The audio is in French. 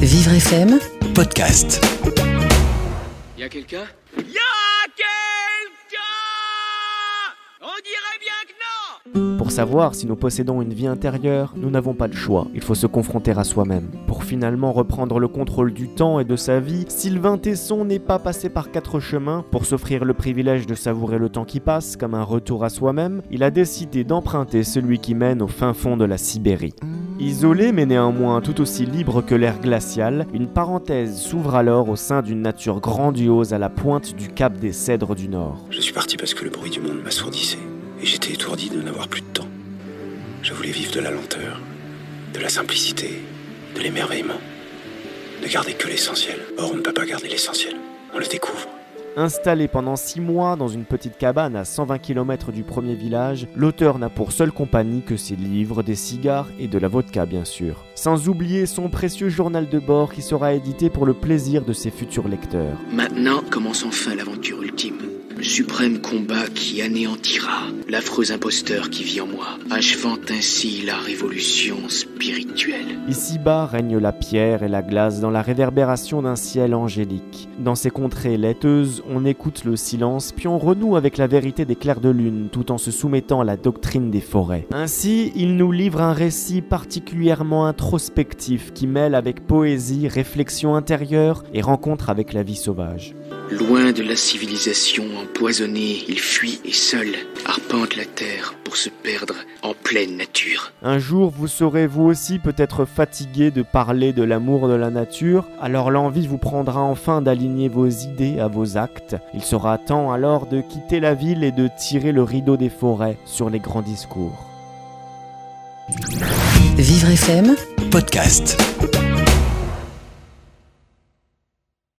Vivre FM podcast. Y a quelqu'un? Y'a quelqu'un On dirait bien que non Pour savoir si nous possédons une vie intérieure, nous n'avons pas de choix. Il faut se confronter à soi-même. Pour finalement reprendre le contrôle du temps et de sa vie, Sylvain Tesson n'est pas passé par quatre chemins. Pour s'offrir le privilège de savourer le temps qui passe comme un retour à soi-même, il a décidé d'emprunter celui qui mène au fin fond de la Sibérie. Isolé mais néanmoins tout aussi libre que l'air glacial, une parenthèse s'ouvre alors au sein d'une nature grandiose à la pointe du cap des Cèdres du Nord. Je suis parti parce que le bruit du monde m'assourdissait et j'étais étourdi de n'avoir plus de temps. Je voulais vivre de la lenteur, de la simplicité, de l'émerveillement. Ne garder que l'essentiel. Or, on ne peut pas garder l'essentiel. On le découvre. Installé pendant 6 mois dans une petite cabane à 120 km du premier village, l'auteur n'a pour seule compagnie que ses livres, des cigares et de la vodka bien sûr. Sans oublier son précieux journal de bord qui sera édité pour le plaisir de ses futurs lecteurs. Maintenant commence enfin l'aventure ultime. Suprême combat qui anéantira l'affreux imposteur qui vit en moi, achevant ainsi la révolution spirituelle. Ici-bas règne la pierre et la glace dans la réverbération d'un ciel angélique. Dans ces contrées laiteuses, on écoute le silence, puis on renoue avec la vérité des clairs de lune, tout en se soumettant à la doctrine des forêts. Ainsi, il nous livre un récit particulièrement introspectif qui mêle avec poésie, réflexion intérieure et rencontre avec la vie sauvage. Loin de la civilisation empoisonnée, il fuit et seul arpente la terre pour se perdre en pleine nature. Un jour, vous serez vous aussi peut-être fatigué de parler de l'amour de la nature, alors l'envie vous prendra enfin d'aligner vos idées à vos actes. Il sera temps alors de quitter la ville et de tirer le rideau des forêts sur les grands discours. Vivre FM Podcast.